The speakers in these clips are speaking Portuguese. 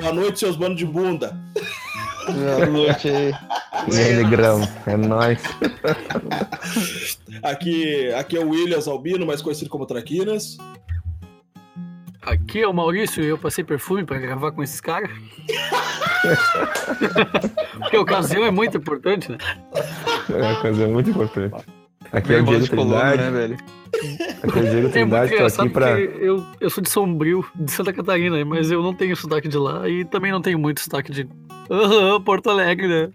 Boa noite, seus bandos de bunda. Boa noite aí. E aí, Negrão? É nóis. Aqui, aqui é o Williams Albino, mais conhecido como Traquinas. Aqui é o Maurício e eu passei perfume pra gravar com esses caras. Porque a ocasião é muito importante, né? É uma coisa muito importante. Aqui é o Diego voz de Colombo, Trindade. né, velho? Aqui é o Diego É tô aqui pra. eu, eu sou de Sombrio, de Santa Catarina, mas eu não tenho sotaque de lá e também não tenho muito sotaque de. Aham, Porto Alegre, né?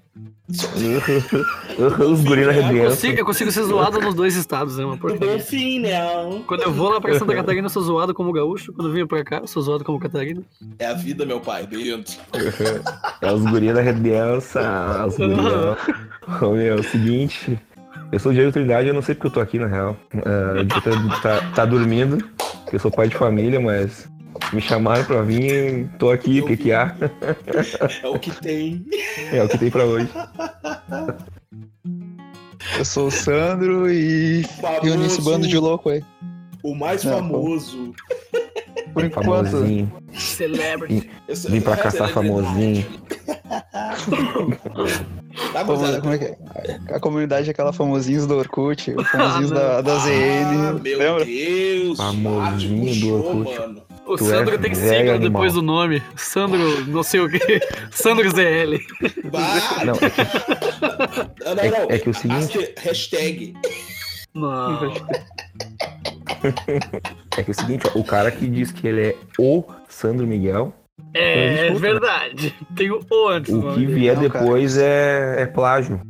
Os guri na Eu redenção. consigo, eu consigo ser zoado nos dois estados, né? Porcaria. fim, não. Quando eu vou lá pra Santa Catarina, eu sou zoado como gaúcho. Quando eu venho pra cá, eu sou zoado como Catarina. É a vida, meu pai, dentro. É os guri da. Os. Ô, meu, é o seguinte. Eu sou o Diego Trindade, eu não sei porque eu tô aqui, na real. Devia tá, tá, tá dormindo, porque eu sou pai de família, mas me chamaram pra vir, tô aqui, o que que há? É o que tem. É o que tem pra hoje. Eu sou o Sandro e reuni esse bando de louco aí. O mais Não, famoso. Por enquanto, Famosinho. Celebrity. Vim pra caçar é- famosinho. Tá, gurizada? como é que é? A comunidade é aquela famosinhos do Orkut, os famosinhos Ah, da, da Ah, ZN. meu Lembra? Deus. Famosinho do Orkut. mano. O Tu Sandro é tem sigla depois do nome. Sandro, não sei o que. Sandro ZL. Bah, Não, é que, não, não, é- não. é que o seguinte- Hashtag- Hashtag. Não. é que é o seguinte, ó, o cara que diz que ele é o Sandro Miguel, É, é verdade. Tem o O antes. o que vier Não, depois é, é plágio.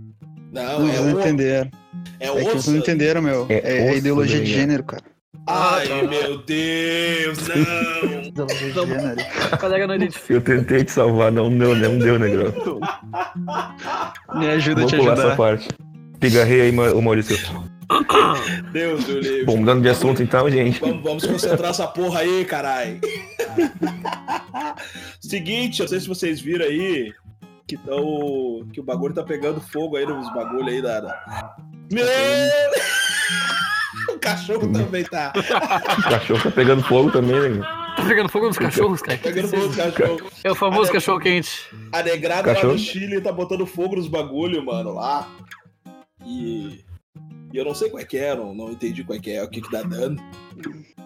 Não, Não, é eles não o... entenderam. É, É o que eles não entenderam, meu. É É, o ideologia de gênero, cara. Ai, Ah, meu Deus, não. A. Eu tentei te salvar, não deu, não deu, negrão. Me ajuda a Vou te pular essa ajudar. parte. Pigarrei aí, ô Maurício. Deus, meu livre. Bom, mudando de assunto então, gente. Vamos, vamos concentrar essa porra aí, carai. Seguinte, eu não sei se vocês viram aí que, tão, que o bagulho tá pegando fogo aí nos bagulho aí da. da... Meu! O cachorro também tá O cachorro tá pegando fogo também, né? Tá pegando fogo nos cachorros, cara. pegando fogo nos cachorros. É o famoso cachorro quente. A negrada lá Cachorro? do Chile tá botando fogo nos bagulho, mano, lá. E. E eu não sei qual é que é, não, não entendi qual é que é, o que que dá dano.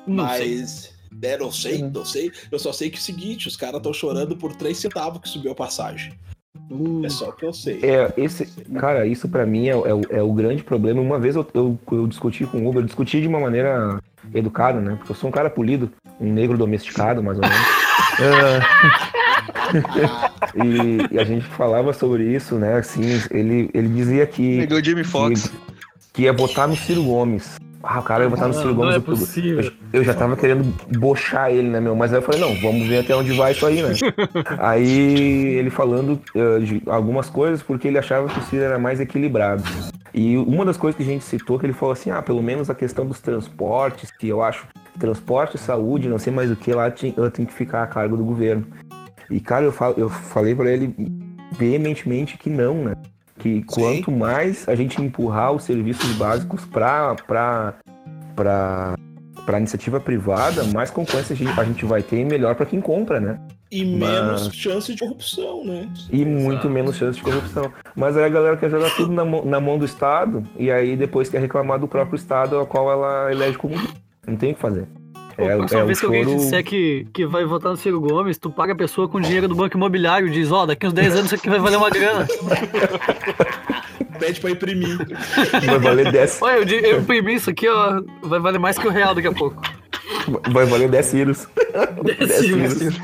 Não sei. Mas. É, não sei, não sei. Eu só sei que é o seguinte, os caras estão chorando por 3 centavos que subiu a passagem. Uh, É só o que eu sei. É, esse, cara, isso pra mim é, é o- é o grande problema. Uma vez eu, eu, eu discuti com o Uber, eu discuti de uma maneira educada, né? Porque eu sou um cara polido, um negro domesticado, mais ou menos. Ah, e, e a gente falava sobre isso, né? Assim, ele, ele dizia que, Pegou o Jimmy Fox. que, que ia votar no Ciro Gomes. Ah, o cara ia votar no Ciro não, não Gomes. é eu- possível. Eu, eu já tava querendo bochar ele, né, meu? Mas aí eu falei, não, vamos ver até onde vai isso aí, né? aí ele falando eh, de algumas coisas porque ele achava que o Ciro era mais equilibrado. E uma das coisas que a gente citou, que ele falou assim, ah, pelo menos a questão dos transportes, que eu acho transporte, saúde, não sei mais o que, lá tem, ela tem que ficar a cargo do governo. E, cara, eu, eu falei pra ele veementemente que não, né? Que quanto mais a gente empurrar os serviços básicos para para para iniciativa privada, mais concorrência a gente, a gente vai ter e melhor para quem compra, né? E menos chance de corrupção, né? E muito menos chance de corrupção. Mas aí a galera quer jogar tudo na, mão- na mão do Estado e aí depois quer reclamar do próprio Estado ao qual ela elege como. Não tem o que fazer. É, a próxima é o vez que alguém choro. disser que, que vai votar no Ciro Gomes, tu paga a pessoa com dinheiro do banco imobiliário e diz, ó, daqui uns 10 anos isso aqui vai valer uma grana. Pede pra imprimir. Vai valer 10, Olha, eu, eu imprimi isso aqui, ó, vai valer mais que o real daqui a pouco. vai valer 10 ciros. 10 Sim, ciros.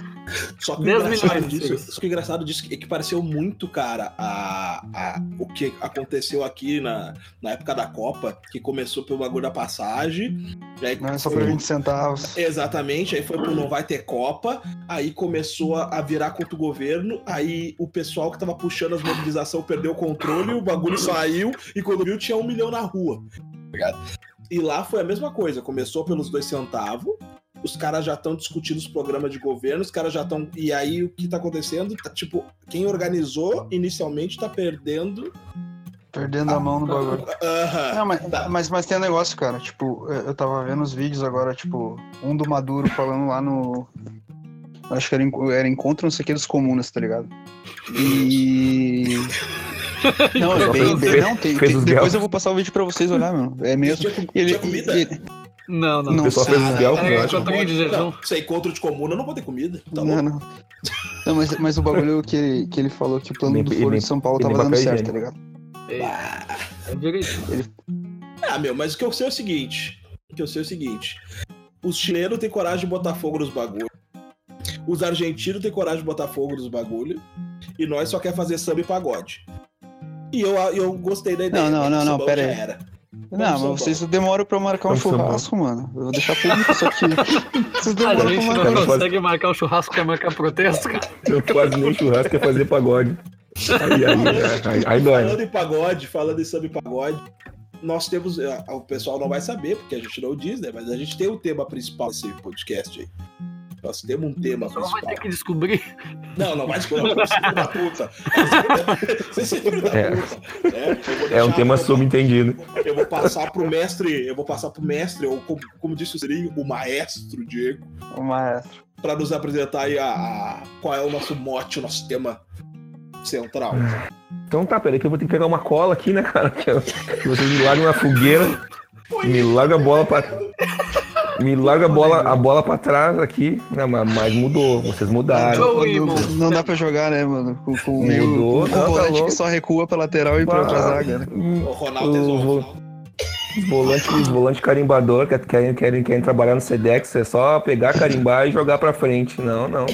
Só que o 10 engraçado disso, só que o engraçado disso é que pareceu muito, cara, a, a, o que aconteceu aqui na, na época da Copa, que começou pelo bagulho da passagem. e aí Não é só por 20 centavos. Exatamente, aí foi pro não vai ter Copa, aí começou a a virar contra o governo, aí o pessoal que tava puxando as mobilizações perdeu o controle, o bagulho saiu, e quando viu tinha um milhão na rua. tá ligado? E lá foi a mesma coisa, começou pelos dois centavos, os caras já estão discutindo os programas de governo, os caras já estão. E aí o que tá acontecendo? Tá, tipo, quem organizou inicialmente tá perdendo. Perdendo a mão no bagulho. Aham. Não, mas, Tá. mas, mas tem um negócio, cara. Tipo, eu tava vendo os vídeos agora, tipo, um do Maduro falando lá no. Acho que era, era encontro não sei o que dos comunas, tá ligado? E. Não, é bem, bem, não, tem, tem- depois eu vou passar o vídeo pra vocês olhar, meu. É mesmo. Tinha, Ele, tinha comida? ele- Não, não. Não, O pessoal fez eu eu acho. tô- Também de jejum. Não, se é encontro de comuna, não pode ter comida. Tá não, louco. não. Não, mas, mas o bagulho que ele, que ele falou que o plano do Foro de São Paulo tava dando certo, tá higiênico. ligado? É, direito. Ah, meu, mas o que eu sei é o seguinte. O que eu sei é o seguinte. Os chilenos têm coragem de botar fogo nos bagulhos. Os argentinos têm coragem de botar fogo nos bagulhos. E nós só quer fazer samba e pagode. E eu, eu gostei da ideia. Não, não, né? não, não, sambão pera aí. era. Não, mas vocês demoram pra marcar um churrasco, mano. Eu vou deixar público isso aqui. Vocês A demoram pra gente marcar. não Cara, consegue marcar o churrasco pra marcar protesto, cara. Eu quase nem churrasco quer fazer pagode. Aí, aí, aí, aí dói. Falando em pagode, falando em samba pagode, nós temos. ah, O pessoal não vai saber, porque a gente não diz, né? Mas a gente tem o tema principal desse podcast aí. Nós temos um tema Só vai ter que descobrir. Não, não vai escolher o filho da puta. Você é filho da É. puta. vou É um tema subentendido. Eu vou passar pro mestre, eu vou passar pro mestre, ou como, como disse o Serinho, o maestro Diego, O maestro. pra nos apresentar aí a, a- qual é o nosso mote, o nosso tema central. Então tá, peraí que eu vou ter que pegar uma cola aqui, né, cara? Que eu- que vocês me largam na fogueira, me larga a bola pra. Me larga a bola, a bola pra trás aqui. Não, mas, mas mudou, vocês mudaram. Não, não dá pra jogar, né, mano? Com, com o meio Mudou, com o tá, tá volante louco. que só recua pra lateral e pra outra zaga, né? O Ronaldo é volantes, os volantes carimbador que querem, querem, querem trabalhar no Sedex, é só pegar, carimbar e jogar pra frente. Não, não.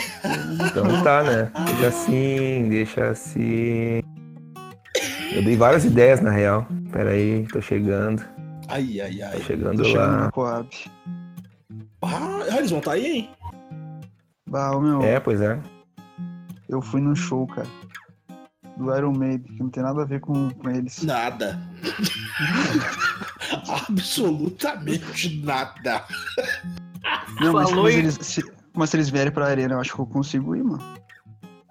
Então tá, né? Deixa assim, deixa assim. Eu dei várias ideias, na real. Pera aí, tô chegando. Ai, ai, Tô ai. chegando Tô chegando lá. Ah, eles vão estar aí, hein? Bah, meu, É, pois é. eu fui no show, cara. Do Iron Maiden, que não tem nada a ver com, com eles. Nada. Absolutamente nada. Não, mas, Falou mas eles, se, mas se eles vierem pra arena, eu acho que eu consigo ir, mano.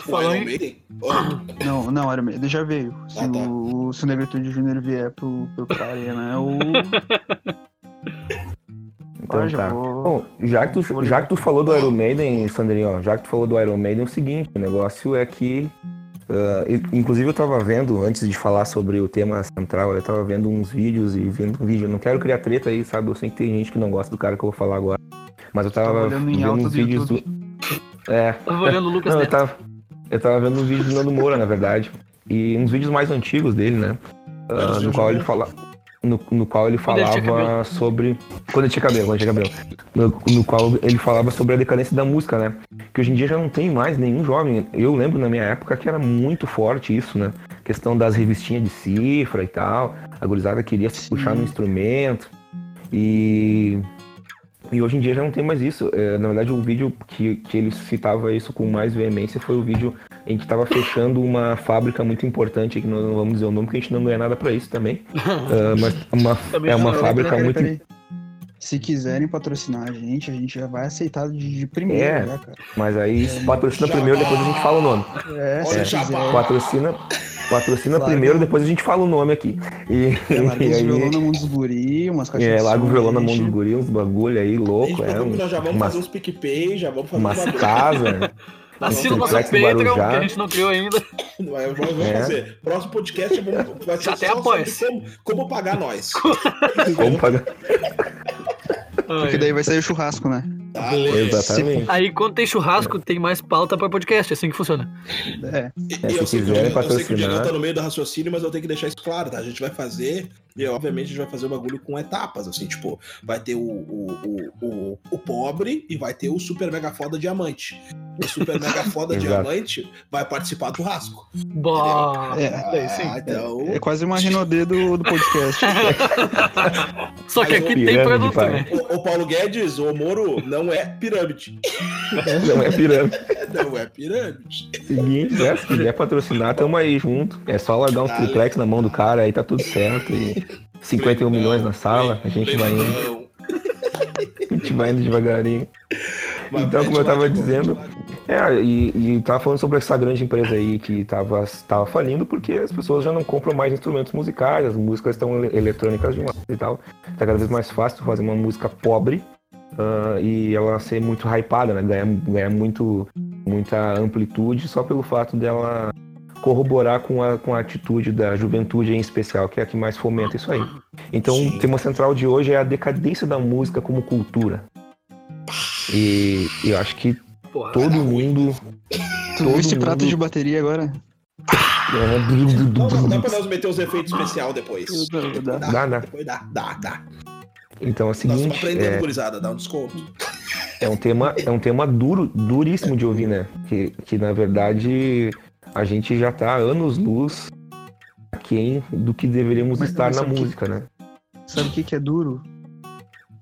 O Falou Iron Maiden? Oh, Não, não, Iron Maiden já veio. Se, Ah, tá. o, se o Negritude Júnior vier pro, pro, pra arena, eu. Então já tá. vou- Bom, já que, tu, já que tu falou do Iron Maiden, Sandrinho, já que tu falou do Iron Maiden, é o seguinte, o negócio é que. e- inclusive eu tava vendo, antes de falar sobre o tema central, eu tava vendo uns vídeos e vendo um vídeo. Eu não quero criar treta aí, sabe? Eu sei que tem gente que não gosta do cara que eu vou falar agora. Mas eu tava, Tava olhando em vendo uns vídeos do. É, Tava olhando o Lucas não, eu tava, eu tava vendo um vídeo do Nando Moura, na verdade. E uns vídeos mais antigos dele, né? Antes no qual eu ele fala. No, no qual ele falava sobre. Quando ele tinha cabelo, quando tinha cabelo. No, no qual ele falava sobre a decadência da música, né? Que hoje em dia já não tem mais nenhum jovem. Eu lembro na minha época que era muito forte isso, né? Questão das revistinhas de cifra e tal. A gurizada queria se puxar no instrumento. E. E hoje em dia já não tem mais isso. É, na verdade, o vídeo que, que ele citava isso com mais veemência foi o vídeo em que estava fechando uma fábrica muito importante, que nós não vamos dizer o nome, porque a gente não ganha nada pra isso também. Ah, mas uma, Também é uma fábrica Peraí, muito. peraí. Se quiserem patrocinar a gente, a gente já vai aceitar de, de primeiro, É. né, cara? Mas aí patrocina Já primeiro, depois a gente fala o nome. É, Olha, se já quiser. vai. Patrocina, patrocina Claro. primeiro, depois a gente fala o nome aqui. E, Larga e os violão aí. na mão dos guri, umas É, de larga o som, violão na mão enche. dos guri, uns bagulho aí, louco, é. que nós já vamos umas, fazer uns PicPay, já vamos fazer umas um casas. Assina o nosso Patreon, Guarujá. que a gente não criou ainda. Vai- Vamos, vamos É. fazer. Próximo podcast vamos, vai ser até só apoia. como, como pagar nós. Como pagar? Porque daí vai sair o churrasco, né? Tá, beleza. Exatamente. Aí quando tem churrasco, tem mais pauta pra podcast, é assim que funciona. É. E, É, e eu, se sei que, o Diego- eu sei que o. Diego tá no meio do raciocínio, mas eu tenho que deixar isso claro, tá? A gente vai fazer, e obviamente a gente vai fazer o bagulho com etapas, assim, tipo, vai ter o, o, o, o, o pobre e vai ter o super mega foda diamante. O super mega foda diamante vai participar do rasco. Bah. É. Daí sim. Ah, então. É quase uma Rinodê do, do podcast. Só que aqui tem produto, pai. né? O, o Paulo Guedes, o Moro, não é pirâmide. Não é pirâmide. Não é pirâmide. Seguinte, né? Se quiser patrocinar, tamo aí junto. É só largar uns Tá, triplex na mão do cara, aí tá tudo certo. E 51 milhões na sala, a gente vai indo, a gente vai indo devagarinho. Mas Então, como eu tava dizendo, É, e, e tava falando sobre essa grande empresa aí que tava, tava falindo porque as pessoas já não compram mais instrumentos musicais, as músicas estão ele- eletrônicas demais e tal. Tá cada vez mais fácil fazer uma música pobre, ah, e ela ser muito hypada, né? Ganhar, ganhar muito, muita amplitude só pelo fato dela corroborar com a, com a atitude da juventude em especial, que é a que mais fomenta isso aí. Então, Sim. o tema central de hoje é a decadência da música como cultura. E eu acho que Porra, todo mundo. Tu Todo viu esse mundo- prato de bateria agora? Não, não, dá pra nós meter os efeitos especial depois. Dá, dá. Dá, dá. Depois dá, dá, dá. Então é o Nós estamos seguinte, aprendendo, é, gurizada, dá um desconto. é um tema, é um tema duro, duríssimo de ouvir, né? Que, que na verdade a gente já tá anos luz aquém do que deveríamos Mas- estar mas na sabe que- música, né? Sabe o que, que é duro?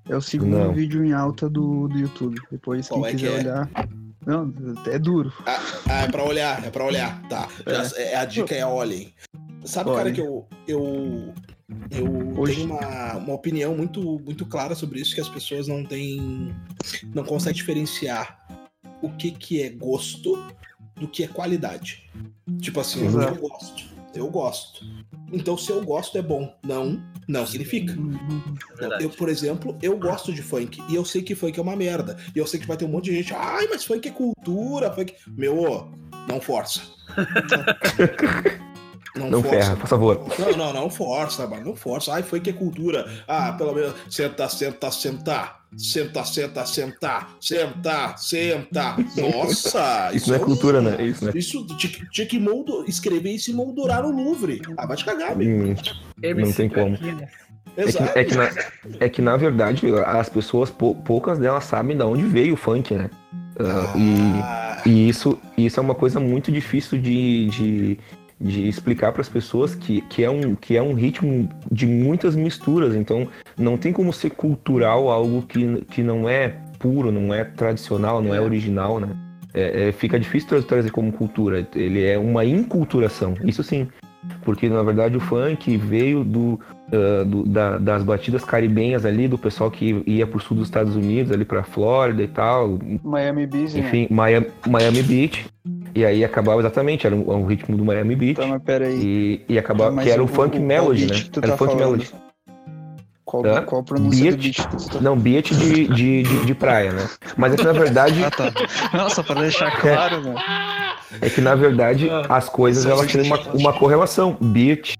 É o segundo Não. vídeo em alta do, do YouTube. Depois, quem Qual é que quiser é? olhar. Não, é duro. Ah, ah, é pra olhar, é pra olhar. Tá. Já- é, a dica é olhem. Sabe, cara, Olhem. que eu. Eu, eu Hoje- tenho uma, uma opinião muito, muito clara sobre isso, que as pessoas não têm. não conseguem diferenciar o que, que é gosto do que é qualidade. Tipo assim, Exato. eu gosto. Eu gosto. Então, se eu gosto, é bom. Não, não significa. Verdade. Eu, por exemplo, eu gosto de funk e eu sei que funk é uma merda. E eu sei que vai ter um monte de gente, ai, mas funk é cultura, funk. Meu, ô, não força. Não ferra, por favor. Não, não, não força, mano. Não força. Ai, funk é cultura. Ah, pelo menos. Senta, senta, sentar. Senta, senta, sentar. Senta, senta. Nossa! Isso não é cultura, né? Isso, né? Isso tinha, tinha que moldo, escrever isso e moldurar no Louvre. Ah, vai te cagar, meu. Hum, Não tem como. É que, Exato. é, que na, é que na verdade as pessoas, pou- poucas delas sabem de onde veio o funk, né? Ah, e, Ah, E isso, isso é uma coisa muito difícil de, de, de explicar para as pessoas que, que, é um, que é um ritmo de muitas misturas. Então, não tem como ser cultural algo que, que não é puro, não é tradicional, não é, É. original, né? É, é, fica difícil tra- trazer como cultura. Ele é uma inculturação, isso sim. Porque, na verdade, o funk veio do, ah, do- da- das batidas caribenhas ali, do pessoal que ia pro sul dos Estados Unidos, ali pra Flórida e tal, Miami Busy, né? enfim, Miami, Miami Beach. E aí acabava exatamente, era um, um ritmo do Miami Beach. Tá, mas pera aí. E, e acabava, que era o, o- funk o- melody, né? que tu Era tá o funk falando? melody. Qual, Hã? qual a pronúncia do Beat? que tu tá Não, beat de, de, de, de praia, né? Mas é que na verdade, Ah, tá. Nossa, pra deixar claro, né? é que na verdade Ah. as coisas elas têm uma, uma correlação. Beat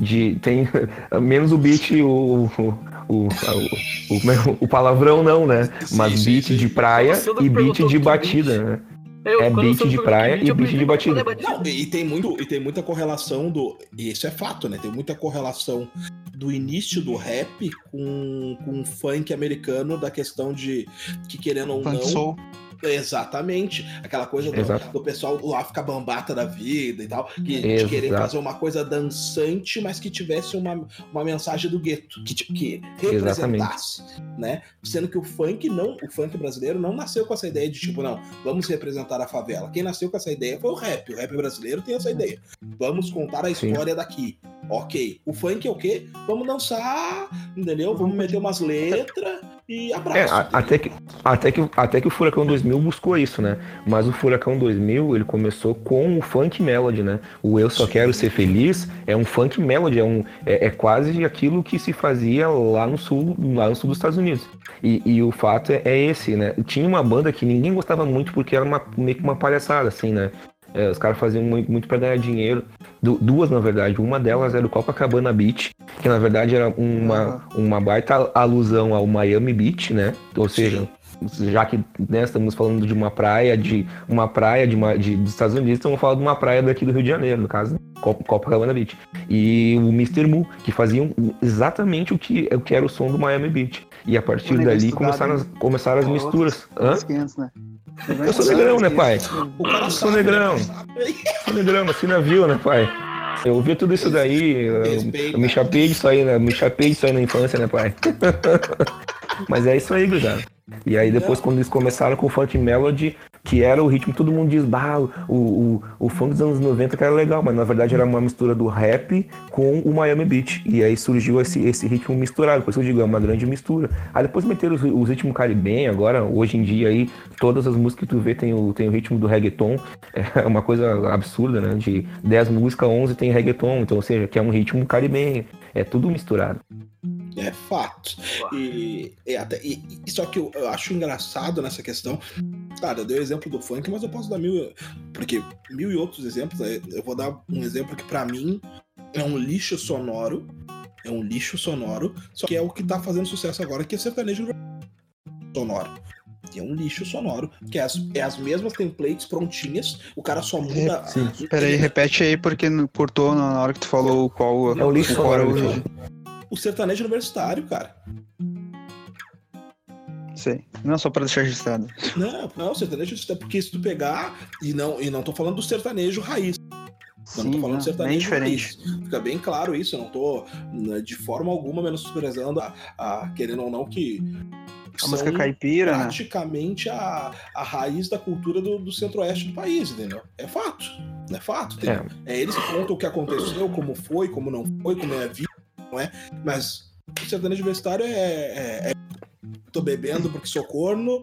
de tem menos o beat o o, o, o, o, o palavrão não, né? Mas Sim, sim, beat sim. de praia não e beat de que batida, né? Eu, É beat de praia e beat de batida. é Não, e tem, muito, e tem muita correlação do. E isso é fato, né? Tem muita correlação do início do rap com, com o funk americano, da questão de que, querendo ou Funk não. soul. Exatamente. Aquela coisa do, do pessoal do África Bambata da vida e tal. Que, de querer fazer uma coisa dançante, mas que tivesse uma, uma mensagem do gueto. Que, que representasse. Né? Sendo que o funk não, o funk brasileiro não nasceu com essa ideia de tipo, não, vamos representar a favela. Quem nasceu com essa ideia foi o rap. O rap brasileiro tem essa ideia. Vamos contar a Sim. história daqui. Ok. O funk é o quê? Vamos dançar, entendeu? Vamos meter umas letras e abraço. É, até que, até, que, até que o Furacão 2000 buscou isso, né? Mas o Furacão 2000, ele começou com o funk melody, né? O Eu Só Quero Ser Feliz é um funk melody, é, um, é, é quase aquilo que se fazia lá no sul, lá no sul dos Estados Unidos. E, e o fato é, é esse, né? Tinha uma banda que ninguém gostava muito porque era uma, meio que uma palhaçada, assim, né? É, os caras faziam muito, muito pra ganhar dinheiro. Du- duas, na verdade. Uma delas era o Copacabana Beach, que na verdade era uma, uma baita alusão ao Miami Beach, né? Ou seja, já que né, estamos falando de uma praia de uma praia de, uma- de- dos Estados Unidos, estamos falando de uma praia daqui do Rio de Janeiro, no caso, né? Cop- Copacabana Beach. E o Mr. Moo, que faziam exatamente o que, o que era o som do Miami Beach. E a partir dali começaram as, começaram as misturas. Hã? Outros 500, né? Eu sou negrão, né, pai? O cara Sou sabe, negrão. né? Sou negrão, nasci na vila, né, pai? Eu ouvi tudo isso daí, eu, me chapei disso aí, né? Me chapei disso aí na infância, né, pai? Mas é isso aí, gurizada. E aí depois, quando eles começaram com o funk melody, que era o ritmo, todo mundo diz, bah, o, o, o funk dos anos 90 que era legal, mas na verdade era uma mistura do rap com o Miami Beat. E aí surgiu esse, esse ritmo misturado, por isso eu digo, é uma grande mistura. Aí depois meteram os, os ritmos caribenhos, agora, hoje em dia aí, todas as músicas que tu vê tem o, tem o ritmo do reggaeton, é uma coisa absurda, né? De 10 músicas, 11 tem reggaeton, então, ou seja, que é um ritmo caribenho, é tudo misturado. É fato. E, e até, e, e só que eu, eu acho engraçado nessa questão. Cara, eu dei o exemplo do funk, mas eu posso dar mil. Porque mil e outros exemplos. Eu vou dar um exemplo que pra mim é um lixo sonoro. É um lixo sonoro. Só que é o que tá fazendo sucesso agora, que é sertanejo sonoro. Que é um lixo sonoro. Que é as, é as mesmas templates prontinhas. O cara só muda. Sim. Peraí, repete aí, porque cortou na hora que tu falou qual. É o lixo qual era sonoro, o- sertanejo universitário, cara. Sei. Não, só pra deixar registrado. Não, não, sertanejo universitário. Porque se tu pegar. E não, e não tô falando do sertanejo raiz. Eu não tô Sim, falando não, sertanejo bem diferente. raiz. Fica bem claro isso. Eu não tô né, de forma alguma menosprezando a, a querendo ou não que. A música caipira, né? praticamente a, a raiz da cultura do, do centro-oeste do país, entendeu? É fato. É fato. entendeu? É. eles que contam o que aconteceu, como foi, como não foi, como é a vida, não é? Mas o sertanejo universitário é, é, é- Tô bebendo porque sou corno,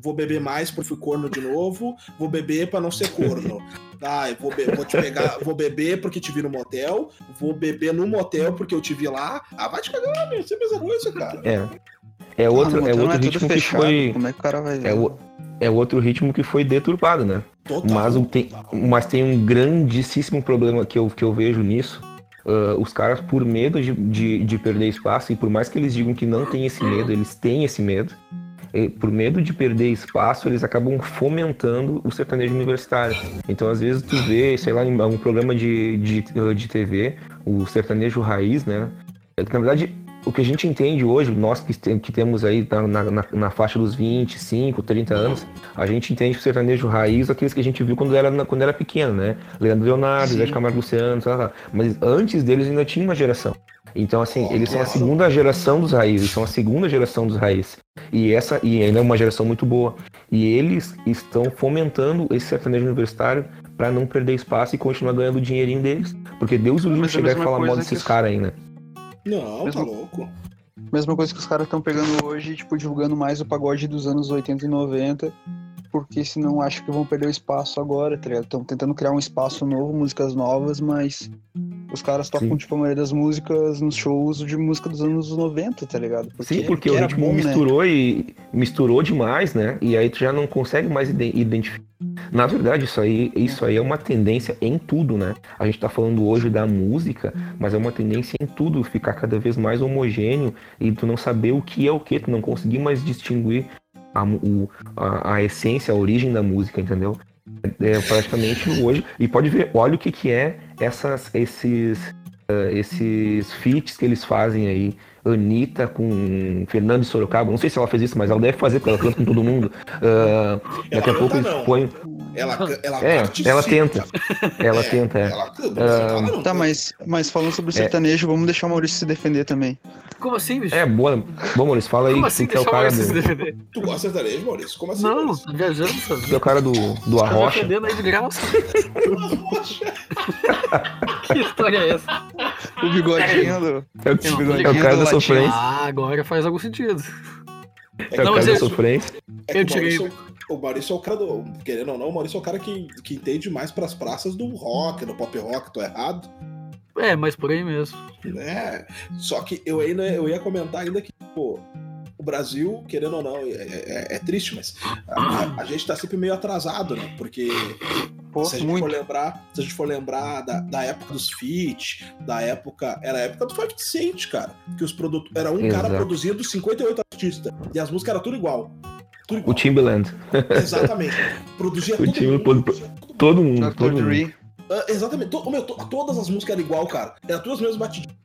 vou beber mais porque fui corno de novo, vou beber pra não ser corno. Ah, eu vou, be- vou te pegar, vou beber porque te vi no motel, vou beber no motel porque eu te vi lá. Ah, vai te cagar, meu, isso é a mesma coisa, cara. É. É outro, Ah, é outro tudo ritmo que fechado, foi. Como é que o cara vai. É, o, é outro ritmo que foi deturpado, né? Total, Mas, tem, total. mas tem um grandíssimo problema que eu, que eu vejo nisso. Ah, os caras, por medo de, de, de perder espaço, e por mais que eles digam que não tem esse medo, eles têm esse medo. E por medo de perder espaço, eles acabam fomentando o sertanejo universitário. Então, às vezes, tu vê, sei lá, em um programa de, de, de TV, o sertanejo raiz, né? É Na verdade, o que a gente entende hoje, nós que, tem- que temos aí na, na, na faixa dos 25, 30 anos, a gente entende que o sertanejo raiz aqueles que a gente viu quando era, quando era pequeno, né? Leandro Leonardo. Zé Camargo Luciano, sei lá. Mas antes deles ainda tinha uma geração. Então, assim, eles são a segunda geração dos raízes, são a segunda geração dos raízes. E essa, e ainda é uma geração muito boa. E eles estão fomentando esse sertanejo universitário para não perder espaço e continuar ganhando o dinheirinho deles. Porque Deus o livre é chegar e falar mal desses que- caras aí, né? Não, tá Mesmo- louco. Mesma coisa que os caras estão pegando hoje, tipo, divulgando mais o pagode dos anos 80 e 90, porque senão acham que vão perder o espaço agora, tá ligado? Estão tentando criar um espaço novo, músicas novas, mas os caras tocam, Sim. tipo, a maioria das músicas nos shows de música dos anos 90, tá ligado? Sim, porque o ritmo bom, né? misturou e misturou demais, né? E aí tu já não consegue mais ide- identificar. Na verdade, isso aí, isso aí é uma tendência em tudo, né? A gente tá falando hoje da música, mas é uma tendência em tudo ficar cada vez mais homogêneo e tu não saber o que é o que, tu não conseguir mais distinguir a, o- a, a essência, a origem da música, entendeu? É praticamente hoje. E pode ver, olha o que, que é essas, esses, ah, esses feats que eles fazem aí. Anitta com Fernando Sorocaba. Não sei se ela fez isso, mas ela deve fazer, porque ela canta com todo mundo. Ah, daqui a pouco eles não. põem. Ela, ela É, ela tenta. Ela tenta, é. Ela canta, ela não Tá, mas, mas falando sobre o sertanejo, vamos deixar o Maurício se defender também. Como assim, bicho? É, boa. Bom, Maurício, fala aí Como assim tu que é o o cara se do. defender? Tu gosta de sertanejo, Maurício? Como assim? Não, Maurício? tá viajando, sabe? Tu é o cara do, do Tá Arrocha. defendendo aí de graça. que história é essa? O bigodinho do. É o, Não, é o bigodinho cara do da sofrência. Ah, agora faz algum sentido. É o Não, cara da sofrência. É que Eu o tirei- Maurício, o Maurício é o cara do. Querendo ou não, o Maurício é o cara que, que entende mais pras praças do rock, do pop rock, tô errado. É, mas por aí mesmo. né? Só que eu ainda eu ia comentar ainda que, pô, o Brasil, querendo ou não, é, é- é triste, mas a, a- gente tá sempre meio atrasado, né? Porque Pô, se a gente muito. for lembrar, se a gente for lembrar da, da época dos feat, da época. Era a época do 50 Cent, cara. Que os produtos. Era um cara Exato. produzindo 58 artistas. E as músicas eram tudo igual. Tudo O. Timbaland. Exatamente. Produzia O tudo. time mundo, pro- todo mundo. Todo mundo, Dr. todo mundo. Dre. Ah, exatamente. To- meu, to- todas as músicas eram igual, cara. Era todas as mesmas batidinhas.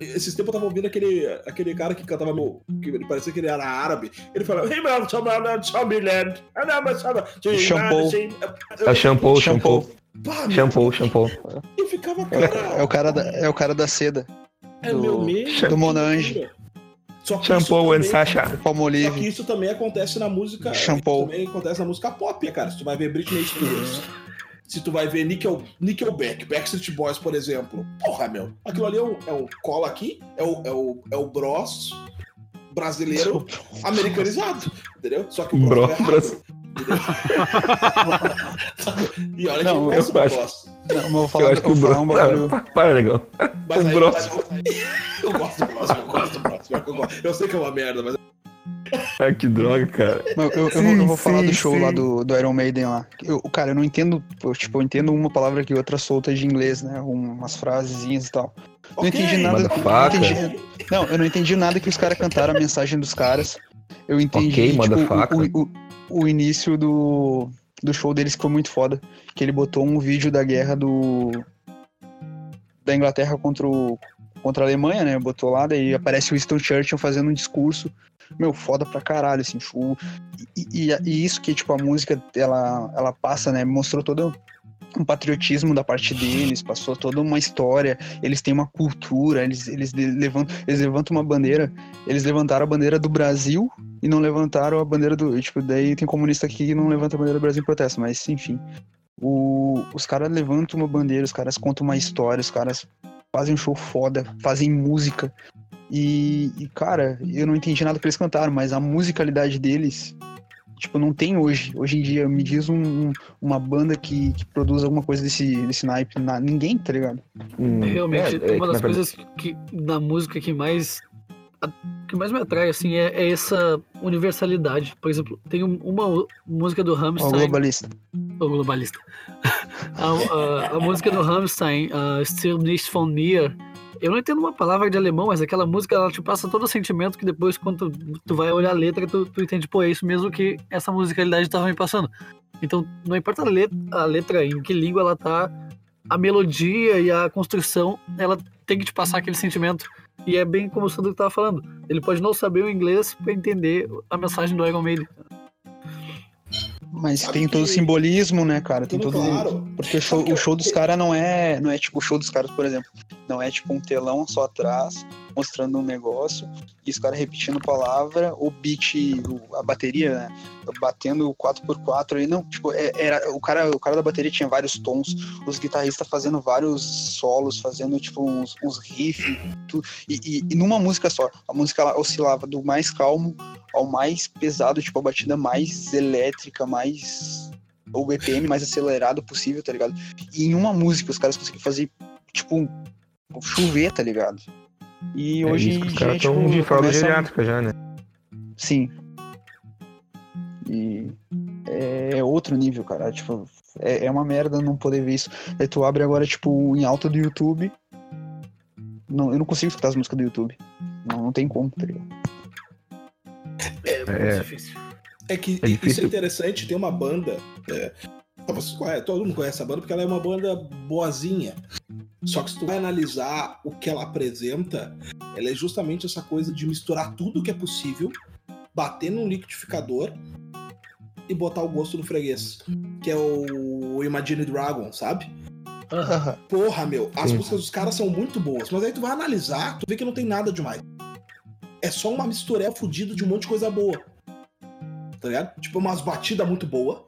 Esses tempos eu tava ouvindo aquele, aquele cara que cantava no. que ele parecia que ele era árabe. Ele falava. "Hey, man, Somaliland, Somaliland, and I'm a- Shampoo. É shampoo, Shampoo. shampoo. Pá, meu, Shampoo, shampoo. E ficava, É, cara. é o cara da, é o cara da seda. É do- meu medo. do Monange. Só que Shampoo and Sasha. Só que isso também acontece na música. Shampoo. Também acontece na música pop, cara. Se tu vai ver Britney Spears. Se tu vai ver Nickel, Nickelback, Backstreet Boys, por exemplo. Porra, meu. Aquilo ali é um, é um cola aqui, é o, é o, é o Bros brasileiro americanizado. Entendeu? Só que o Bro, Bros. é Bros. e olha Não, que eu gosto eu acho- Bros. Não, mas eu vou Eu falar, acho que eu o falar Bro. um bagulho. Para, para, legal. Mas O aí, Bros. mas eu, eu gosto do Bros, eu gosto do que eu gosto. Eu sei que é uma merda, mas Ah, que droga, cara. Eu, eu Sim, vou, eu vou falar sim, do show sim. lá do, do Iron Maiden lá. Eu, cara, eu não entendo, eu, tipo, eu entendo uma palavra que outra solta de inglês, né? Umas frasezinhas e tal. Não entendi nada. Não, entendi, não, eu não entendi nada que os caras cantaram a mensagem dos caras. Eu entendi Ok, tipo, motherfucker. o, o, o início do, do show deles foi muito foda. Que ele botou um vídeo da guerra do. Da Inglaterra contra, o, contra a Alemanha, né? Botou lá, daí aparece o Winston Churchill fazendo um discurso. Meu, foda pra caralho, assim, show. E, e, e isso que, tipo, a música, ela, ela passa, né? Mostrou todo um patriotismo da parte deles, passou toda uma história, eles têm uma cultura, eles, eles levantam, eles levantam uma bandeira, eles levantaram a bandeira do Brasil e não levantaram a bandeira do. Tipo, daí tem comunista aqui que não levanta a bandeira do Brasil em protesto, mas enfim. O, os caras levantam uma bandeira, os caras contam uma história, os caras fazem um show foda, fazem música. E, e, cara, eu não entendi nada que eles cantaram, mas a musicalidade deles, tipo, não tem hoje. Hoje em dia, me diz um- um- uma banda que, que produz alguma coisa desse, desse naipe. Na, ninguém, tá ligado? Hum, Realmente, é, é uma das na coisas que da música que mais a- que mais me atrai assim é, é essa universalidade. Por exemplo, tem um- uma música do Ó, o Rammstein, globalista. o globalista. a, a- a música do Rammstein, uh, Still Nicht von Mir. Eu não entendo uma palavra de alemão, mas aquela música ela te passa todo o sentimento que depois, quando tu, tu vai olhar a letra, tu, tu entende, pô, é isso mesmo que essa musicalidade estava me passando. Então, não importa a letra, a letra em que língua ela tá, a melodia e a construção, ela tem que te passar aquele sentimento. E é bem como o Sandro estava falando. Ele pode não saber o inglês para entender a mensagem do Iron Maiden. Mas Sabe tem todo o que- simbolismo, né, cara? Tem tudo todo. claro. Porque o show, o show dos caras não é, não é tipo o show dos caras, por exemplo. Não é tipo um telão só atrás, mostrando um negócio, e os caras repetindo palavra, o beat, o- a bateria, né? Batendo 4x4 aí. Não, tipo, é- era, o, cara, o cara da bateria tinha vários tons, os guitarristas fazendo vários solos, fazendo tipo uns, uns riffs, e, e- e numa música só. A música ela oscilava do mais calmo ao mais pesado, tipo a batida mais elétrica, mais. o BPM mais acelerado possível, tá ligado? E em uma música os caras conseguiram fazer, tipo, chover, tá ligado? E é hoje isso que os caras estão tipo, de fralda começa- geriátrica já, né? Sim. E é outro nível, cara. Tipo, é, é uma merda não poder ver isso. Aí tu abre agora, tipo, em alta do YouTube. Não, eu não consigo escutar as músicas do YouTube. Não, não tem como, tá ligado? É, muito É. difícil. É que É isso difícil. é interessante, tem uma banda. É, conhece- todo mundo conhece a banda porque ela é uma banda boazinha. Só que se tu vai analisar o que ela apresenta, ela é justamente essa coisa de misturar tudo que é possível, bater num liquidificador e botar o gosto no freguês. Que é o Imagine Dragon, sabe? Aham. Porra, meu, as Sim. músicas dos caras são muito boas, mas aí tu vai analisar, tu vê que não tem nada demais. É só uma misturé fudida de um monte de coisa boa. Tá ligado? Tipo, umas batidas muito boas.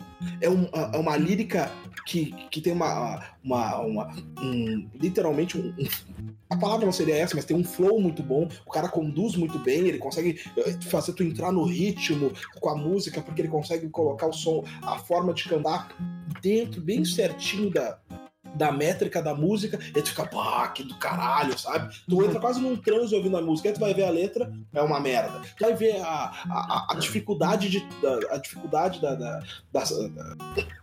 É, um- é uma lírica que, que tem uma. uma, uma- um- literalmente um, um- A palavra não seria essa, mas tem um flow muito bom. O cara conduz muito bem, ele consegue eh, fazer tu entrar no ritmo com a música, porque ele consegue colocar o som, a forma de cantar dentro, bem certinho da, da métrica da música, e tu fica, pá, que do caralho, sabe? Tu entra quase num transe ouvindo a música, aí tu vai ver a letra, é uma merda. Tu vai ver a, a, a dificuldade de. da- a dificuldade da, da, da, da-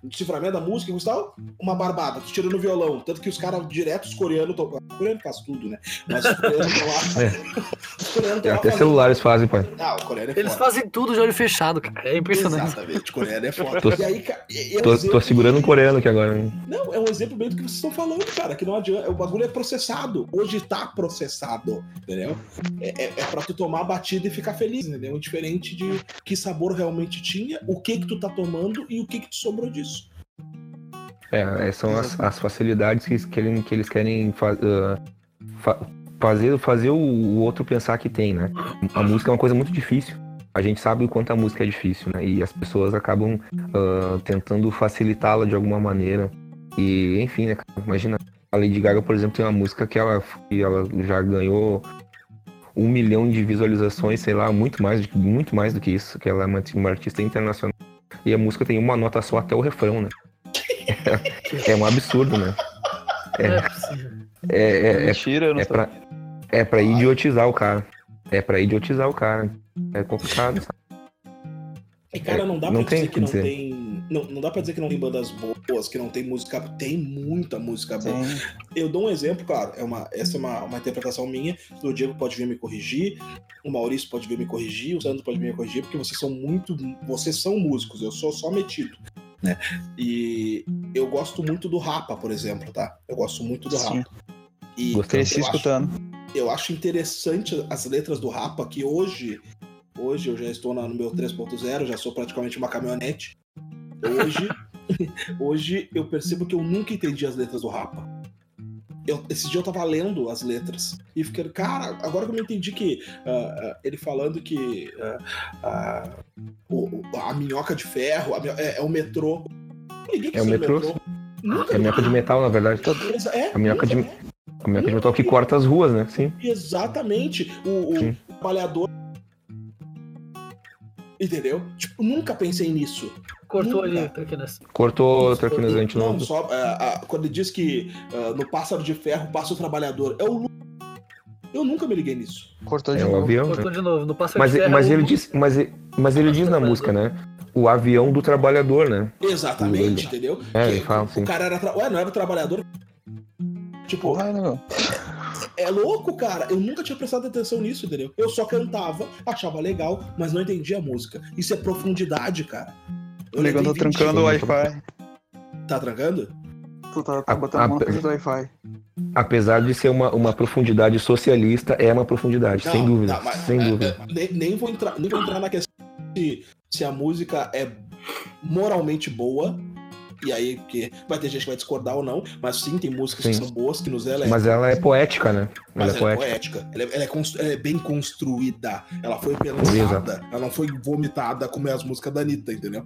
do ciframento da música e tal, uma barbada, tu tirando o violão. Tanto que os caras direto, os coreanos estão. O coreano faz tudo, né? Mas os coreanos estão lá. Os coreanos estão lá. Até celulares fazem, pai. Ah, o coreano é Eles foda. fazem tudo de olho fechado, cara. É impressionante. Exatamente, o coreano é foda. Tô- e aí, é um Tô, exemplo tô segurando um coreano aqui agora. hein? Não, é um exemplo bem do que vocês estão falando, cara, que não adianta. O bagulho é processado. Hoje tá processado, entendeu? É, é, é pra tu tomar a batida e ficar feliz, entendeu? Diferente de que sabor realmente tinha, o que que tu tá tomando e o que que te sobrou disso. É, é, são as, as facilidades que eles querem, que eles querem fa- ah, fa- fazer, fazer o, o outro pensar que tem, né? A música é uma coisa muito difícil. A gente sabe o quanto a música é difícil, né? E as pessoas acabam ah, tentando facilitá-la de alguma maneira. E, enfim, né? cara? Imagina, a Lady Gaga, por exemplo, tem uma música que ela, que ela já ganhou um milhão de visualizações, sei lá, muito mais, do que- muito mais do que isso, que ela é uma, uma artista internacional. E a música tem uma nota só até o refrão, né? É um absurdo, né? Não é possível. É, é, é, Mentira, eu não é sabia. pra, é pra idiotizar o cara. É pra idiotizar o cara. É complicado, sabe? E, cara, não dá Não pra tem dizer que não dizer. tem. Não, não dá pra dizer que não tem bandas boas, que não tem música. Tem muita música boa. Tem. Eu dou um exemplo, claro. É uma, essa é uma, uma interpretação minha. O Diego pode vir me corrigir, o Maurício pode vir me corrigir, o Sandro pode vir me corrigir, porque vocês são muito. Vocês são músicos, eu sou só metido. Né? E eu gosto muito do Rapa, por exemplo, tá? Eu gosto muito do Sim. Rapa. E Gostei. Eu acho- escutando. eu acho interessante as letras do Rapa, que hoje, hoje eu já estou no meu 3.0, já sou praticamente uma caminhonete. Hoje, hoje eu percebo que eu nunca entendi as letras do Rapa. Eu, esse dia eu tava lendo as letras e fiquei, cara, agora que eu me entendi que ah, ah, ele falando que o- o- a minhoca de ferro a minho- é, é o metrô. Ninguém É o metrô? Nunca É minhoca de metal, na verdade. É, A minhoca de- exatamente. A minhoca de metal que corta as ruas, né? Sim. Exatamente. O, o Sim. trabalhador. Entendeu? Tipo, nunca pensei nisso. Cortou Nunca. ali, Traquinas. Cortou o Traquinas a gente Não, não. só ah, ah, quando ele diz que ah, no pássaro de ferro passa o trabalhador. É o Eu nunca me liguei nisso. Cortou de É o novo. avião. Cortou né? de novo. No pássaro Mas, de ferro. mas é o- ele diz, mas, ele- mas ele diz na música, né? O avião do trabalhador, né? Exatamente, entendeu? É, Que ele fala o assim. cara era. Tra... Ué, não era trabalhador? Tipo, Porra, né, meu? É louco, cara. Eu nunca tinha prestado atenção nisso, entendeu? Eu só cantava, achava legal, mas não entendia a música. Isso é profundidade, cara. Eu O negão tá levei 20 trancando o. Wi-Fi. Tá trancando? Tu tá, A- tá botando a a- mão do Wi-Fi. Apesar de ser uma, uma profundidade socialista, é uma profundidade, sem Não, dúvida. não, mas- sem é, dúvida. é, nem, nem vou entrar, nem vou entrar na questão se, se a música é moralmente boa. E aí, porque vai ter gente que vai discordar ou não, mas sim, tem músicas que Sim. são boas, que nos elevam. Mas ela é poética, né? Mas Ela é ela é poética. poética. Ela é, ela é constru- ela é bem construída. Ela foi Exato. pensada. Ela não foi vomitada como é as músicas da Anitta, entendeu?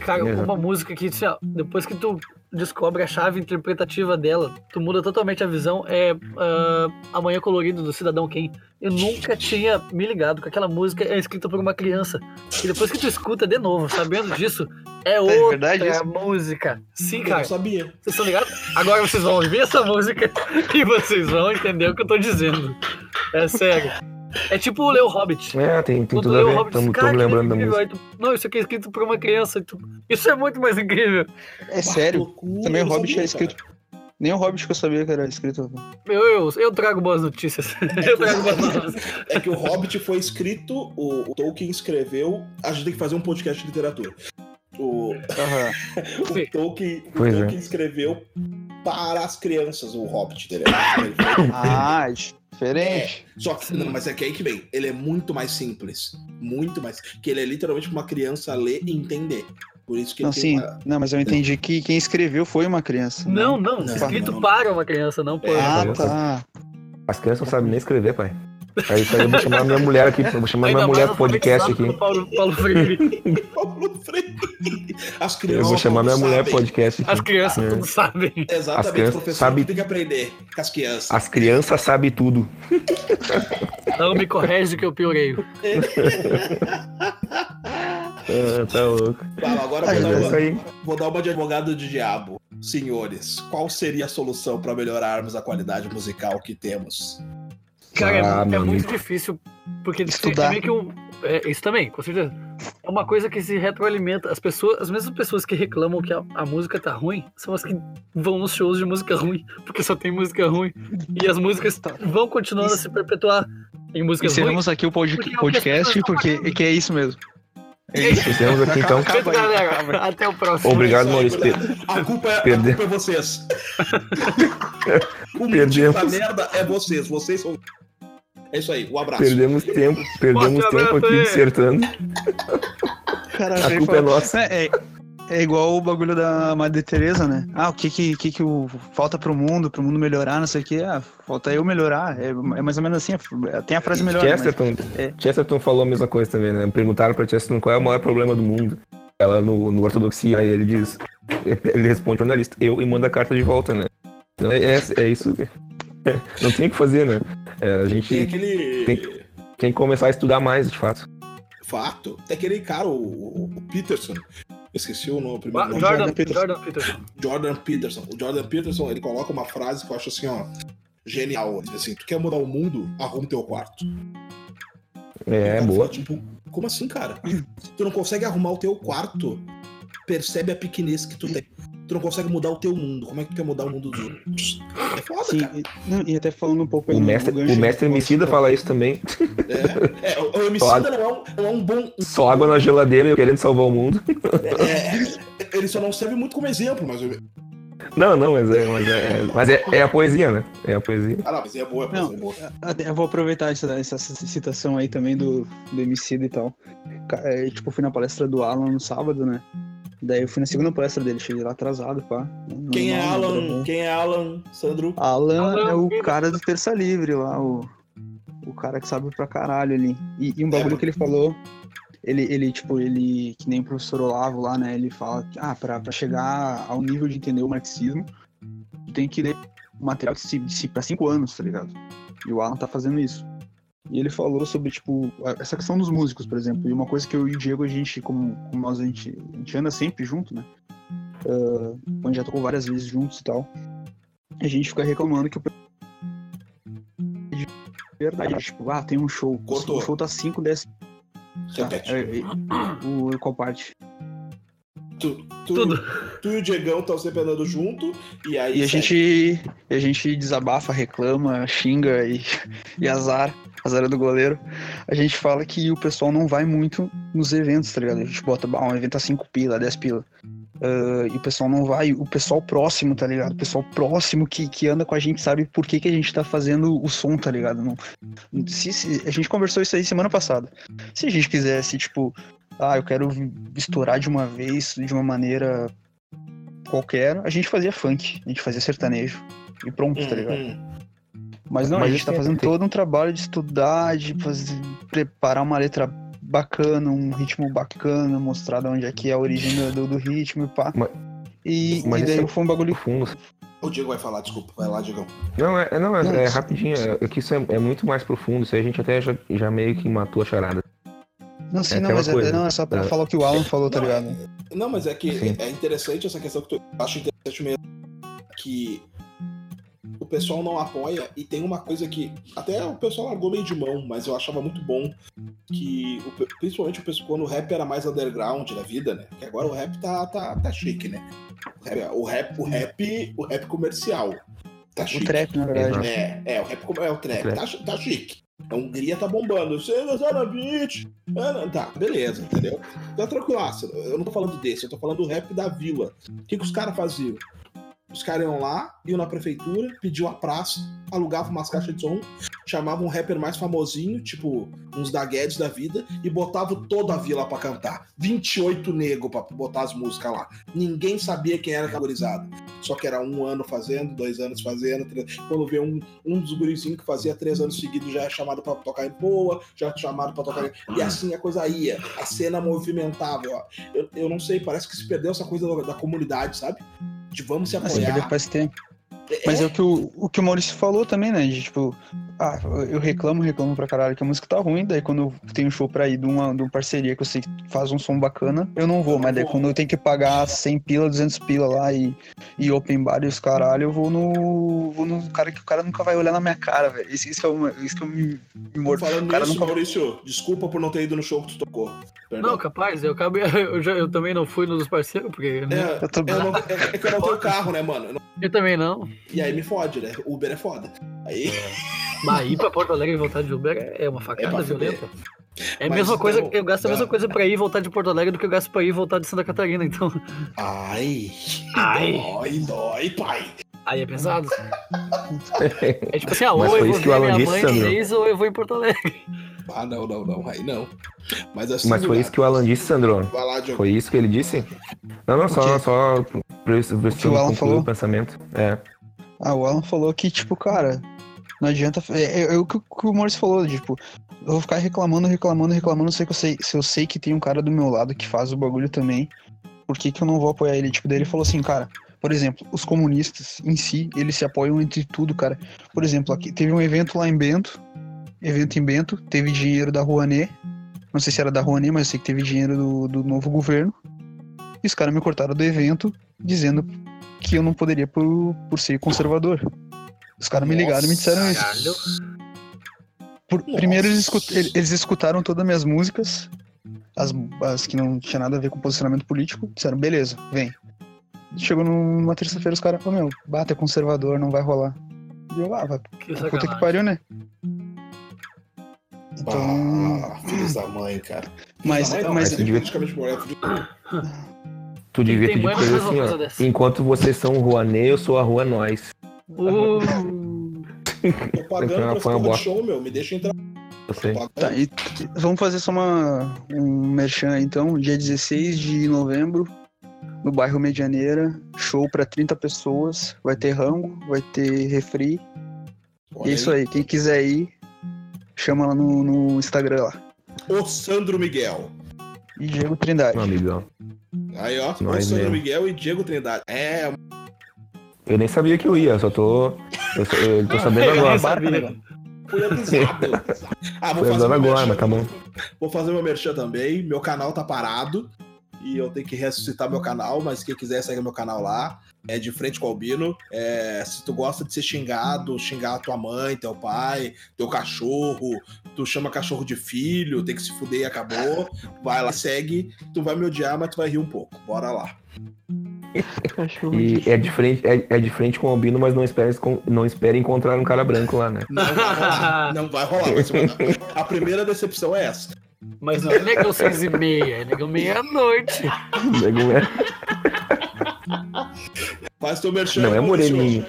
Cara, Exato. uma música que, assim, ó, depois que tu descobre a chave interpretativa dela, tu muda totalmente a visão, é ah, Amanhã Colorido, do Cidadão Quem. Eu nunca tinha me ligado que aquela música é escrita por uma criança. E depois que tu escuta de novo, sabendo disso, é outra verdade isso? música. Sim, Eu cara. não sabia. Vocês estão ligados? Agora vocês vão ouvir essa música e vocês vão entender o que eu tô dizendo. É sério. É tipo o Leo Hobbit. É, tem, tem tudo a o ver. Hobbit, Estamos cara, lembrando da incrível. música. Aí tu, não, isso aqui é escrito por uma criança. e tu- isso é muito mais incrível. É sério. Loucura, Também o Hobbit sabia, é escrito. Nem o Hobbit que eu sabia que era escrito. Eu, eu, eu trago boas notícias. Eu trago boas notícias. cara. É que o Hobbit foi escrito, o, o Tolkien escreveu. A gente tem que fazer um podcast de literatura. O. Sim. o Tolkien, o é. Tolkien escreveu para as crianças o Hobbit, entendeu? Ele Ah, é diferente. Só que, não, mas é que aí que vem. Ele é muito mais simples. Muito mais. Que ele é literalmente uma criança ler e entender. Por isso que Não, ele tem sim. uma- Não, mas eu entendi que quem escreveu foi uma criança. Não, não, Não, escrito não. para uma criança, não por. Ah, É. tá. As crianças não sabem nem escrever, pai. Aí isso aí eu vou chamar minha mulher aqui, eu vou chamar Ainda minha mulher pro podcast aqui. Paulo, Paulo Freire. Paulo Freire. As Eu crianças. vou chamar minha todos mulher pro sabem. podcast As aqui. crianças É. tudo sabem. Exatamente, As crianças professor sabem- tem que aprender com as crianças. As crianças sabem tudo. Não me corrige que eu piorei. Ah, tá louco. Fala, agora eu vou, é dar uma, vou dar uma de advogado de diabo. Senhores, qual seria a solução para melhorarmos a qualidade musical que temos? Cara, é- Ah, é, meu muito amigo. difícil. Porque Estudar. é que um. é, isso também, com certeza. É uma coisa que se retroalimenta. As pessoas, as mesmas pessoas que reclamam que a, a música tá ruim, são as que vão nos shows de música ruim, porque só tem música ruim. E as músicas vão continuando a se perpetuar em músicas ruins. Encerramos aqui o pod- Porque é podcast porque que é isso mesmo. É isso. Fizemos aqui então. Acaba aí, acaba. Até o próximo. Obrigado, É isso Maurício. A culpa é, a Perde- culpa é vocês. o Perdemos. da merda é vocês. Vocês são. É isso aí, um abraço. Perdemos tempo, perdemos Forte tempo aqui aí. dissertando. Cara, A culpa é nossa. É, é, é igual o bagulho da Madre Teresa, né? Ah, o que que, que, que o, falta pro mundo, pro mundo melhorar, não sei o que. Ah, falta eu melhorar. É, é mais ou menos assim. Tem a frase melhor. né? Mas- Chesterton, é. Chesterton falou a mesma coisa também, né? Perguntaram pra Chesterton qual é o maior problema do mundo. Ela no, no Ortodoxia, aí ele diz. Ele responde jornalista, eu e manda a carta de volta, né? Então é, é, é isso. Não tem o que fazer, né? É, a Tem gente aquele. Tem- tem que começar a estudar mais, de fato. Fato. Tem aquele cara, o, o Peterson. Esqueci o nome, primeiro Ah, nome. Jordan, Jordan Peterson. Jordan Peterson. Jordan Peterson. O Jordan Peterson, ele coloca uma frase que eu acho assim, ó. genial. Assim, tu quer mudar o mundo, arruma teu quarto. É, Cara, boa. fala, Tipo, como assim, cara? Se tu não consegue arrumar o teu quarto, percebe a pequenez que tu tem. Tu não consegue mudar o teu mundo. Como é que tu quer mudar o mundo dos outros? É foda, Sim, cara. e, não, e até falando um pouco aí O no- mestre, o mestre Emicida fala isso também. É, é, o o Emicida não é, um, não é um bom. Só água na geladeira e querendo salvar o mundo. É, ele só não serve muito como exemplo, mas. eu- Não, não, mas é, mas é, mas é, é a poesia, né? É a poesia. Ah, não, mas é boa, mas Não, é boa. Eu vou aproveitar essa, essa citação aí também do, do Emicida e tal. Ca- é, tipo, eu fui na palestra do Alan no sábado, né? Daí eu fui na segunda palestra dele, cheguei lá atrasado, pá. Quem é Alan? Quem é Alan, Sandro? Alan Alan é o cara do Terça Livre lá, o, o cara que sabe pra caralho ali. E, e um bagulho É, que ele falou, ele, ele, tipo, ele, que nem o professor Olavo lá, né? Ele fala que, ah, pra, pra chegar ao nível de entender o marxismo, tu tem que ler o material de, ci- de, ci- pra cinco anos, tá ligado? E o Alan tá fazendo isso. E ele falou sobre, tipo, a- essa questão dos músicos, por exemplo. E uma coisa que eu e o Diego, a gente, como, como nós, a gente, a gente anda sempre junto, né? A gente já tocou várias vezes juntos e tal. A gente fica reclamando que o de verdade, tipo, ah, tem um show. Cortou. O show tá 5, 10. Tá, Repete. é, é, o, qual parte? Tu, tu, Tudo. tu e o Diegão estão sempre andando junto, e aí. E a gente, e a gente desabafa, reclama, xinga e, e azar, azar é do goleiro. A gente fala que o pessoal não vai muito nos eventos, tá ligado? A gente bota, bah, um evento a 5 pila, 10 pila. Ah, e o pessoal não vai, o pessoal próximo, tá ligado? O pessoal próximo que, que anda com a gente sabe por que, que a gente tá fazendo o som, tá ligado? Não, se, se- a gente conversou isso aí semana passada. Se a gente quisesse, tipo, ah, eu quero estourar de uma vez, de uma maneira qualquer, a gente fazia funk, a gente fazia sertanejo. E pronto, tá ligado? Uhum. Mas não, Mas a gente tá é- fazendo todo um trabalho de estudar, de fazer, preparar uma letra bacana, um ritmo bacana, mostrar de onde é que é a origem do, do- ritmo e pá. Mas- E, mas e daí é foi um bagulho. Profundo. O Diego vai falar, desculpa. Vai lá, Diegão. Não, é, é- não, é, Não, é isso- rapidinho. É, é que isso é, é muito mais profundo. Isso aí a gente até já, já meio que matou a charada. Não sei, É não, mas é, coisa. não, é só pra É. falar o que o Alan falou, tá Não, ligado? Não, mas é que Sim. é interessante essa questão que tu acho interessante mesmo. Que o pessoal não apoia e tem uma coisa que até o pessoal largou meio de mão, mas eu achava muito bom que o principalmente o pessoal quando o rap era mais underground da vida, né? Que agora o rap tá tá, tá chique, né? O rap, o rap, o rap, o rap comercial. Tá O chique. trap, na verdade. É, é, o rap é o trap, O trap. Tá, tá chique. A Hungria tá bombando. Você tá na beat. Ah, Tá, beleza, entendeu? Tá tranquilaço. Eu não tô falando desse, eu tô falando do rap da vila. O que, que os caras faziam? Os caras iam lá, iam na prefeitura, pediam a praça, alugavam umas caixas de som, chamavam um rapper mais famosinho, tipo uns da Guedes da vida, e botavam toda a vila pra cantar. 28 nego pra botar as músicas lá. Ninguém sabia quem era categorizado. Só que era um ano fazendo, dois anos fazendo. Três... Quando vê um, um dos gurizinhos que fazia três anos seguidos já é chamado pra tocar em Poa, já é chamado pra tocar em... E assim a coisa ia. A cena movimentava. Eu, eu não sei, parece que se perdeu essa coisa da comunidade, sabe? De vamos se Assim, apoiar. faz tempo. Mas é o que o, o que o Maurício falou também, né? De tipo, ah, eu reclamo, reclamo pra caralho que a música tá ruim, daí quando eu tenho um show pra ir de uma, de uma parceria que eu sei que faz um som bacana, eu não vou, Eu mas daí vou. quando eu tenho que pagar 100 pila, 200 pila lá e, e open bar e os caralho, eu vou no, vou no cara que o cara nunca vai olhar na minha cara, velho. Isso, isso, que é uma- isso que eu me, me mordo. Falando O cara nisso, nunca vai- Maurício, desculpa por não ter ido no show que tu tocou. Perdão. Não, capaz, eu, acabei, eu, já, eu também não fui no dos parceiros, porque né? É, Eu tô- eu não- é- é que eu não tenho carro, né, mano? Eu não- eu também não. E aí me fode, né? Uber é foda. Aí. Mas ir pra Porto Alegre e voltar de Uber é é uma facada pra fuder. violenta. É a Mas, mesma coisa, então, eu gasto a mesma ah. coisa pra ir e voltar de Porto Alegre do que eu gasto pra ir e voltar de Santa Catarina, então. Ai. Ai. Dói, dói, pai. Aí é pesado. É tipo assim, ah, Mas ou eu foi vou isso que o ver Alan minha disse, mãe Sandro. vocês, ou eu vou em Porto Alegre. Ah, não, não, não. Aí não. Mas assim. Mas foi isso que o Alan disse, Sandro. Vai lá, Diogo. Foi isso que ele disse? Não, não, só, só pra isso pra que o Alan concluir falou? o pensamento. É. Ah, o Alan falou que, tipo, cara, não adianta. É, é- é o que, o Maurício falou, tipo, eu vou ficar reclamando, reclamando, reclamando, sei que eu sei, se eu sei que tem um cara do meu lado que faz o bagulho também, por que, que eu não vou apoiar ele? Tipo, daí ele falou assim, cara, por exemplo, os comunistas em si, eles se apoiam entre tudo, cara. Por exemplo, aqui teve um evento lá em Bento, evento em Bento, teve dinheiro da Rouanet, não sei se era da Rouanet, mas eu sei que teve dinheiro do, do novo governo, e os caras me cortaram do evento, dizendo que eu não poderia por, por ser conservador. Os caras me ligaram e me disseram isso. Caralho. Por- primeiro eles, escut- eles escutaram todas as minhas músicas, as, as que não tinha nada a ver com posicionamento político, disseram, beleza, vem. Chegou num- numa terça-feira, os caras falaram, meu, bata é conservador, não vai rolar. E eu, ah, vai Que puta que pariu, né? Então. Ah, filhos da mãe, cara. Mas, Filhos da mãe, não, mas, é. Tu devia faz uma assim, ó. Enquanto vocês são Rua Ney, eu sou a Rua Nós. Uh, Tô pagando pra show, meu. Me deixa entrar. Tá, e vamos fazer só uma, um merchan aí, então. Dia 16 de novembro, no bairro Medianeira, show pra 30 pessoas. Vai ter rango, vai ter refri. E Olha é isso aí. Quem quiser ir, chama lá no, no Instagram lá. O Sandro Miguel. E Diego Trindade. Meu amigão. Aí, ó. Nós o Sandro mesmo. Miguel e Diego Trindade. É, Eu nem sabia que eu ia, eu só tô. Eu, só- eu tô sabendo eu nem agora. sabia. fui avisado. ah, vou Foi fazer, avisado meu agora, merchan, mas tá bom. vou fazer meu merchan também. Meu canal tá parado. E eu tenho que ressuscitar meu canal, mas quem quiser segue meu canal lá. É de frente com o Albino. É, se tu gosta de ser xingado, xingar tua mãe, teu pai, teu cachorro, tu chama cachorro de filho, tem que se fuder e acabou. Vai lá, segue. Tu vai me odiar, mas tu vai rir um pouco. Bora lá. E é de frente, é, é de frente com o Albino, mas não espere, não espere encontrar um cara branco lá, né? Não vai rolar. Não vai rolar. A primeira decepção é essa. Mas não é negão seis e meia, é negão meia-noite. Nego é- Faz teu merchan. Não é moreninho.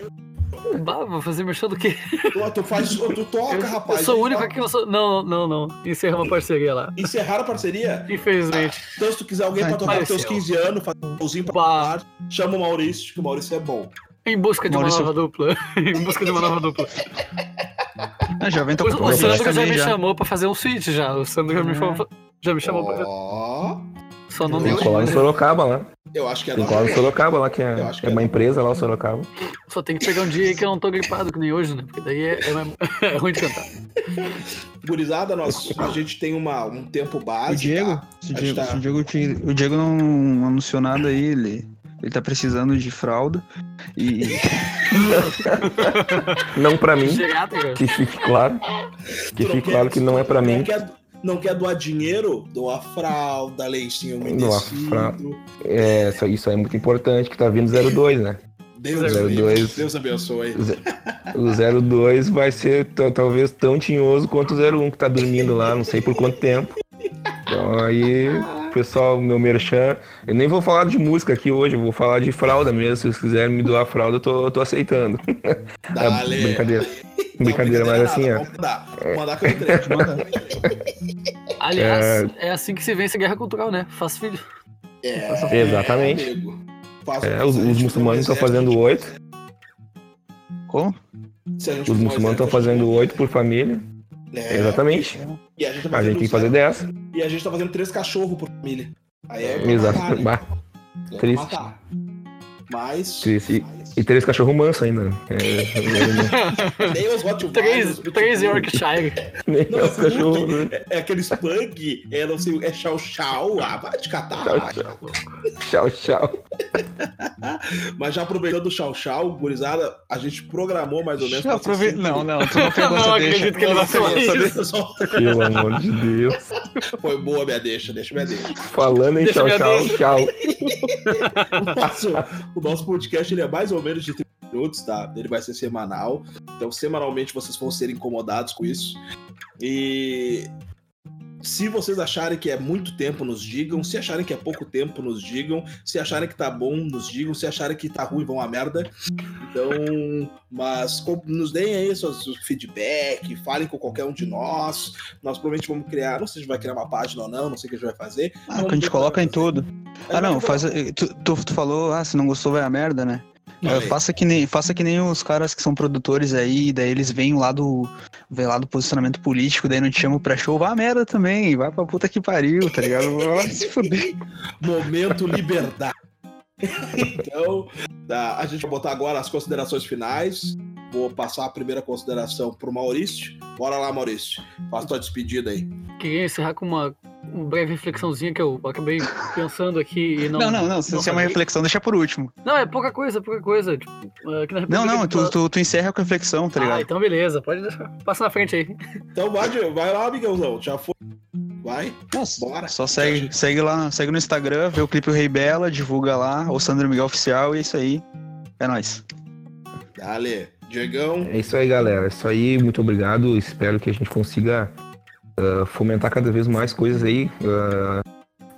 Bah, vou fazer merchan do quê? Tu, tu faz, tu toca, Eu, rapaz. eu sou o único aqui que eu sou. Não, não, não. Encerra uma parceria lá. Encerrar a parceria? Infelizmente. Então, se tu quiser alguém pra Vai, tocar vai, nos teus céu. 15 anos, fazer um showzinho pra Bah. chama o Maurício, que o Maurício é bom. Em busca de uma Maurício- nova dupla. em busca de uma nova dupla. Ah, já vem O, o Sandro já me já. chamou pra fazer um feat já. O Sandro já me É. chamou, já me chamou pra. Só não Tem colar no Sorocaba lá. eu acho que é Tem colar hora. Sorocaba lá, que é, Eu acho que é é uma empresa lá, o Sorocaba. Só tem que pegar um dia aí que eu não tô gripado, que nem hoje, né? Porque daí é, é, é ruim de cantar. Gurizada, nós, a gente tem uma, um tempo base. O Diego, tá? se o Diego, tá- o Diego, te- o Diego não anunciou nada aí, ele, ele tá precisando de fralda. E Não pra mim, que fique claro. Que fique claro que não é pra mim. Não quer, doar dinheiro? Doa fralda, leicinho Doa umedecido. fralda. É, isso, isso aí é muito importante, que tá vindo 02, né? Deus, Zero livre. dois. Deus abençoe. O 02 vai ser talvez tão tinhoso quanto o 01 que tá dormindo lá, não sei por quanto tempo. Então aí, pessoal, meu merchan. Eu nem vou falar de música aqui hoje, eu vou falar de fralda mesmo. Se vocês quiserem me doar fralda, eu tô, eu tô aceitando. É Dale. brincadeira. Não, Brincadeira, mas nada, assim, ó. Vamos mandar. Mandar que eu entrego. manda. Aliás, é... assim que se vence a guerra cultural, né? Faz filho. É, Exatamente. amigo. Faça É, o os, os muçulmanos estão fazendo oito. Como? Os muçulmanos estão fazendo oito por família. É, Exatamente. E a gente tá A gente tem que fazer zero. dessa. E a gente tá fazendo três cachorros por família. Aí é Exato. matar, né? É triste. matar. Mas. Triste. E três cachorros mansos ainda. né? É, Nem os Hot Três, três. Yorkshire. nem Não, os cachorros. né? É, é aqueles pug, é não sei, é chau chau. Ah, vai te catar. Chau, tchau. Mas já aproveitando o chau chau, gurizada, a gente programou mais ou menos. Aprove- ser Não, não, tu não pegou Não essa deixa. acredito que ele vai falar isso. Só- Pelo amor de Deus. Foi boa minha deixa, deixa minha deixa. Falando em Deixa tchau, minha tchau, deixa. tchau. O nosso, o nosso podcast ele é mais ou menos de 30 minutos, tá? Ele vai ser semanal. Então, semanalmente vocês vão ser incomodados com isso. E se vocês acharem que é muito tempo, nos digam. Se acharem que é pouco tempo, nos digam. Se acharem que tá bom, nos digam. Se acharem que tá ruim, vão a merda. Então, mas nos deem aí seus feedback, falem com qualquer um de nós. Nós provavelmente vamos criar, não sei se a gente vai criar uma página ou não, não sei o que a gente vai fazer. Ah, que a gente coloca em tudo. É, Ah, não, mas- faz. Tu, tu, tu falou, ah, se não gostou vai a merda, né? É, faça, que nem, faça que nem os caras que são produtores aí, daí eles vêm lá do. Vem lá do posicionamento político, daí não te chamam pra show, a merda também, vai pra puta que pariu, tá ligado? Vai se fuder. Momento liberdade. então, a gente vai botar agora as considerações finais. Vou passar a primeira consideração pro Maurício. Bora lá, Maurício. Faz tua despedida aí. Queria encerrar com uma, uma breve reflexãozinha que eu acabei pensando aqui e não. Não, não, não. Se é uma reflexão, deixa por último. Não, é pouca coisa, pouca coisa. Tipo, na Não, não, tu, tu, tu encerra com a reflexão, tá Ah, ligado? então beleza, pode deixar. Passa na frente aí. Então vai, vai lá, Miguelzão. Já foi. Vai. Nossa, Bora. Só segue, segue lá, segue no Instagram, vê o clipe O Rei Bela, divulga lá, o Sandro Miguel Oficial, e é isso aí. É nóis. Dale. Diegão. É isso aí, galera. É isso aí. Muito obrigado. Espero que a gente consiga ah, fomentar cada vez mais coisas aí. ah,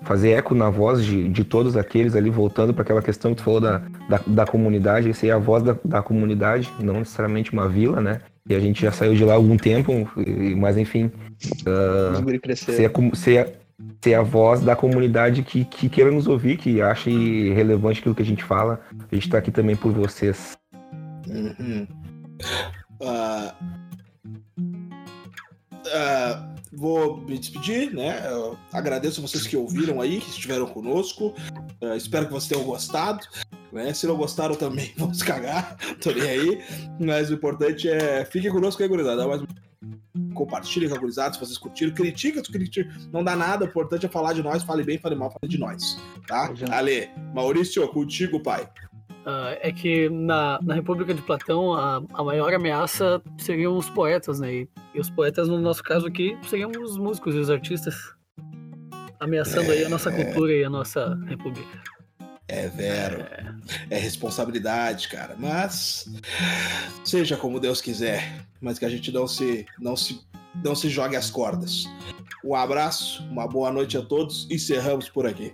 fazer eco na voz de, de todos aqueles ali, voltando para aquela questão que tu falou da, da, da comunidade. Essa é a voz da, da comunidade, não necessariamente uma vila, né? E a gente já saiu de lá há algum tempo, mas enfim, guri ser a, ser, a- ser a voz da comunidade que, que queira nos ouvir, que ache relevante aquilo que a gente fala. A gente tá aqui também por vocês. Ah, ah, vou me despedir, né? Eu agradeço vocês que ouviram aí, que estiveram conosco. Ah, espero que vocês tenham gostado. Né? Se não gostaram também, vamos cagar. Tô nem aí. Mas o importante é fiquem conosco aí, gurizada. Mas compartilhem com a gurizada se vocês curtiram. Critica se criticar. Não dá nada. O importante é falar de nós. Fale bem, fale mal, fale de nós. Tá? Ale, Maurício, contigo, pai. Ah, é que na, na República de Platão a, a maior ameaça seriam os poetas, né? E, e os poetas, no nosso caso aqui, seriam os músicos e os artistas. Ameaçando aí a nossa cultura e a nossa república. É vero. É responsabilidade, cara. Mas seja como Deus quiser, mas que a gente não se não se não se jogue as cordas. Um abraço, uma boa noite a todos. Encerramos por aqui.